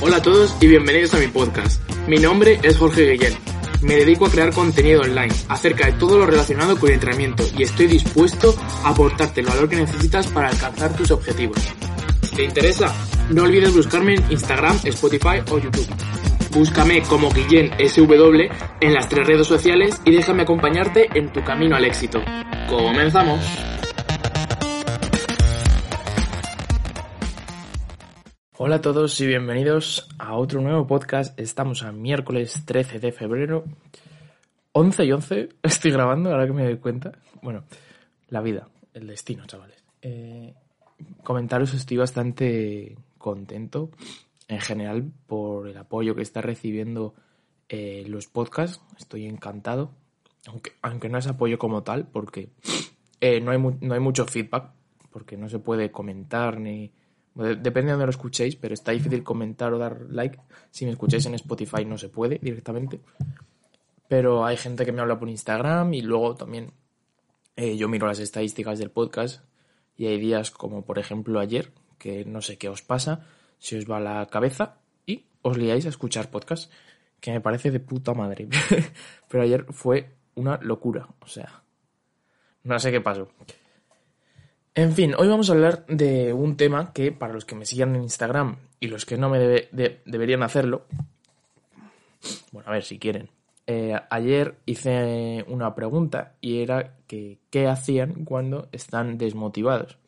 Hola a todos y bienvenidos a mi podcast. Mi nombre es Jorge Guillén. Me dedico a crear contenido online acerca de todo lo relacionado con el entrenamiento y estoy dispuesto a aportarte el valor que necesitas para alcanzar tus objetivos. Si te interesa, no olvides buscarme en Instagram, Spotify o YouTube. Búscame como Guillén SW en las tres redes sociales y déjame acompañarte en tu camino al éxito. ¡Comenzamos! Hola a todos y bienvenidos a otro nuevo podcast. Estamos a miércoles 13 de febrero. 11 y 11 estoy grabando, ahora que me doy cuenta. Bueno, la vida, el destino, chavales. Eh, comentaros, estoy bastante contento en general por el apoyo que está recibiendo eh, los podcasts. Estoy encantado. Aunque, aunque no es apoyo como tal, porque eh, no, hay no hay mucho feedback, porque no se puede comentar ni Depende de donde lo escuchéis, pero está difícil comentar o dar like. Si me escucháis en Spotify no se puede directamente. Pero hay gente que me habla por Instagram y luego también eh, yo miro las estadísticas del podcast y hay días como por ejemplo ayer, que no sé qué os pasa, si os va la cabeza y os liáis a escuchar podcast, que me parece de puta madre. pero ayer fue una locura, o sea, no sé qué pasó. En fin, hoy vamos a hablar de un tema que para los que me sigan en Instagram y los que no me deberían hacerlo, bueno, a ver si quieren. Eh, ayer hice una pregunta y era que qué hacían cuando están desmotivados.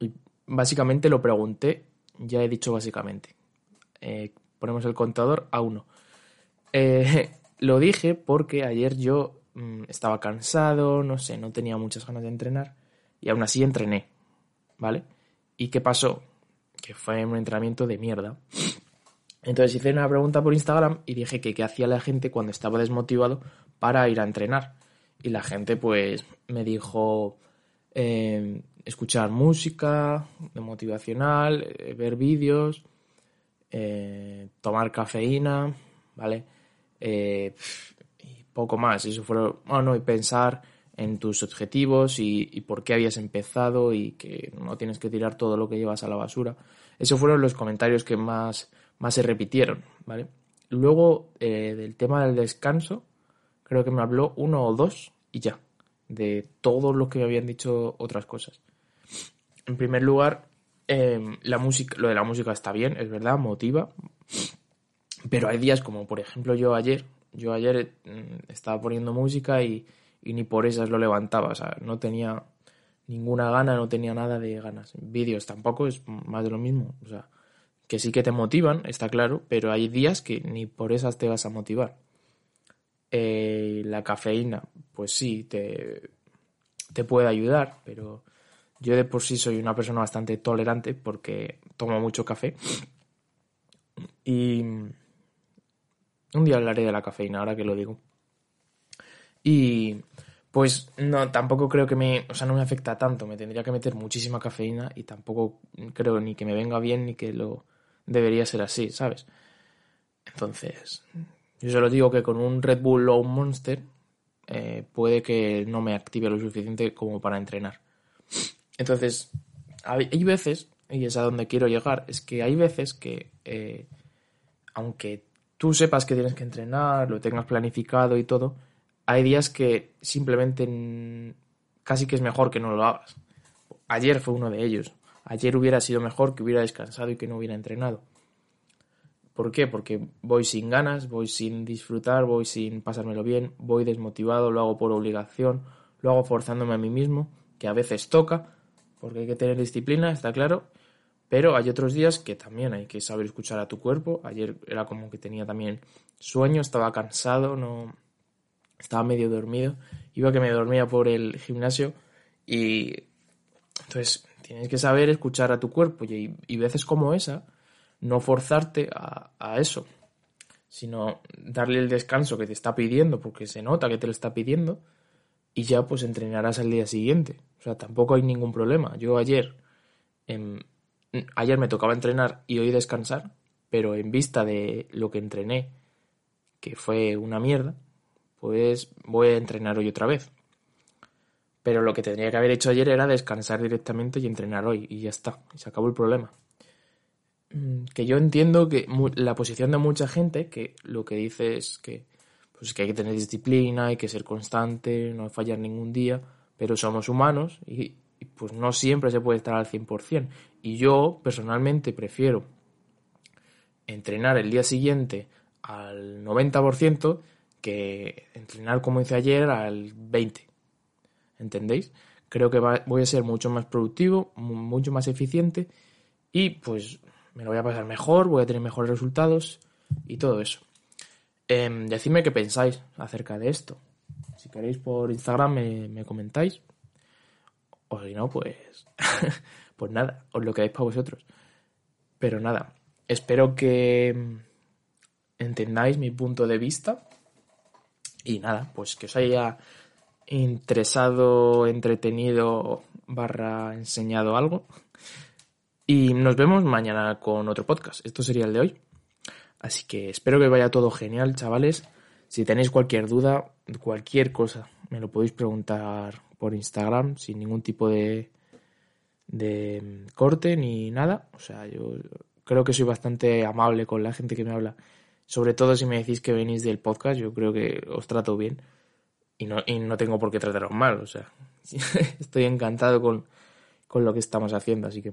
Y básicamente lo pregunté, ya he dicho básicamente. Eh, ponemos el contador a uno. Eh, lo dije porque ayer yo mm, estaba cansado, no sé, no tenía muchas ganas de entrenar y aún así entrené, ¿vale? ¿Y qué pasó? Que fue un entrenamiento de mierda. Entonces hice una pregunta por Instagram y dije que qué hacía la gente cuando estaba desmotivado para ir a entrenar. Y la gente pues me dijo eh, escuchar música motivacional, eh, ver vídeos, eh, tomar cafeína, ¿vale? y poco más. Eso fue, bueno, y pensar en tus objetivos y, por qué habías empezado y que no tienes que tirar todo lo que llevas a la basura. Esos fueron los comentarios que más, más se repitieron, ¿vale? Luego, eh, del tema del descanso, creo que me habló uno o dos y ya, de todo lo que me habían dicho otras cosas. En primer lugar, em, la música, lo de la música está bien, es verdad, motiva, pero hay días como, por ejemplo, yo ayer, yo ayer mm, estaba poniendo música y y ni por esas lo levantaba. O sea, no tenía ninguna gana, no tenía nada de ganas. Vídeos tampoco es más de lo mismo. O sea, que sí que te motivan, está claro, pero hay días que ni por esas te vas a motivar. Eh, la cafeína, pues sí, te, te puede ayudar, pero yo de por sí soy una persona bastante tolerante porque tomo mucho café. Y un día hablaré de la cafeína, ahora que lo digo. Y pues no, tampoco creo que me, o sea, no me afecta tanto, me tendría que meter muchísima cafeína y tampoco creo ni que me venga bien ni que lo debería ser así, ¿sabes? Entonces, yo solo digo que con un Red Bull o un Monster eh, puede que no me active lo suficiente como para entrenar. Entonces, hay veces, y es a donde quiero llegar, es que hay veces que, eh, aunque tú sepas que tienes que entrenar, lo tengas planificado y todo, hay días que simplemente casi que es mejor que no lo hagas. Ayer fue uno de ellos. Ayer hubiera sido mejor que hubiera descansado y que no hubiera entrenado. ¿Por qué? Porque voy sin ganas, voy sin disfrutar, voy sin pasármelo bien, voy desmotivado, lo hago por obligación, lo hago forzándome a mí mismo, que a veces toca, porque hay que tener disciplina, está claro, pero hay otros días que también hay que saber escuchar a tu cuerpo. Ayer era como que tenía también sueño, estaba cansado, no, estaba medio dormido, iba que me dormía por el gimnasio y entonces tienes que saber escuchar a tu cuerpo y, veces como esa, no forzarte a, a, eso, sino darle el descanso que te está pidiendo porque se nota que te lo está pidiendo y ya pues entrenarás al día siguiente. O sea, tampoco hay ningún problema. Yo ayer, ayer me tocaba entrenar y hoy descansar, pero en vista de lo que entrené que fue una mierda, pues voy a entrenar hoy otra vez. Pero lo que tendría que haber hecho ayer era descansar directamente y entrenar hoy, y ya está, y se acabó el problema. Mm, que yo entiendo que la posición de mucha gente, que lo que dice es que, pues que hay que tener disciplina, hay que ser constante, no fallar ningún día, pero somos humanos y, pues no siempre se puede estar al 100%. Y yo personalmente prefiero entrenar el día siguiente al 90% que entrenar como hice ayer al 20%. ¿entendéis? Creo que voy a ser mucho más productivo, mucho más eficiente y pues me lo voy a pasar mejor, voy a tener mejores resultados y todo eso. Eh, decidme qué pensáis acerca de esto. Si queréis por Instagram me, comentáis. O si no, pues. pues nada, os lo quedáis para vosotros. Pero nada, espero que entendáis mi punto de vista. Y nada, pues que os haya interesado, entretenido, barra enseñado algo. Y nos vemos mañana con otro podcast. Esto sería el de hoy. Así que espero que vaya todo genial, chavales. Si tenéis cualquier duda, cualquier cosa, me lo podéis preguntar por Instagram sin ningún tipo de, de corte ni nada. O sea, yo creo que soy bastante amable con la gente que me habla. Sobre todo si me decís que venís del podcast, yo creo que os trato bien y no, y no tengo por qué trataros mal, o sea, estoy encantado con, con, lo que estamos haciendo, así que...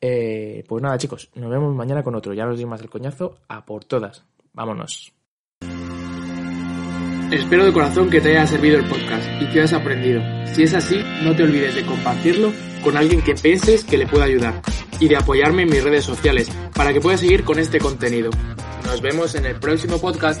Eh, pues nada chicos, nos vemos mañana con otro, ya nos doy más el coñazo, a por todas, vámonos. Espero de corazón que te haya servido el podcast y que hayas aprendido. Si es así, no te olvides de compartirlo con alguien que pienses que le pueda ayudar y de apoyarme en mis redes sociales para que puedas seguir con este contenido. Nos vemos en el próximo podcast.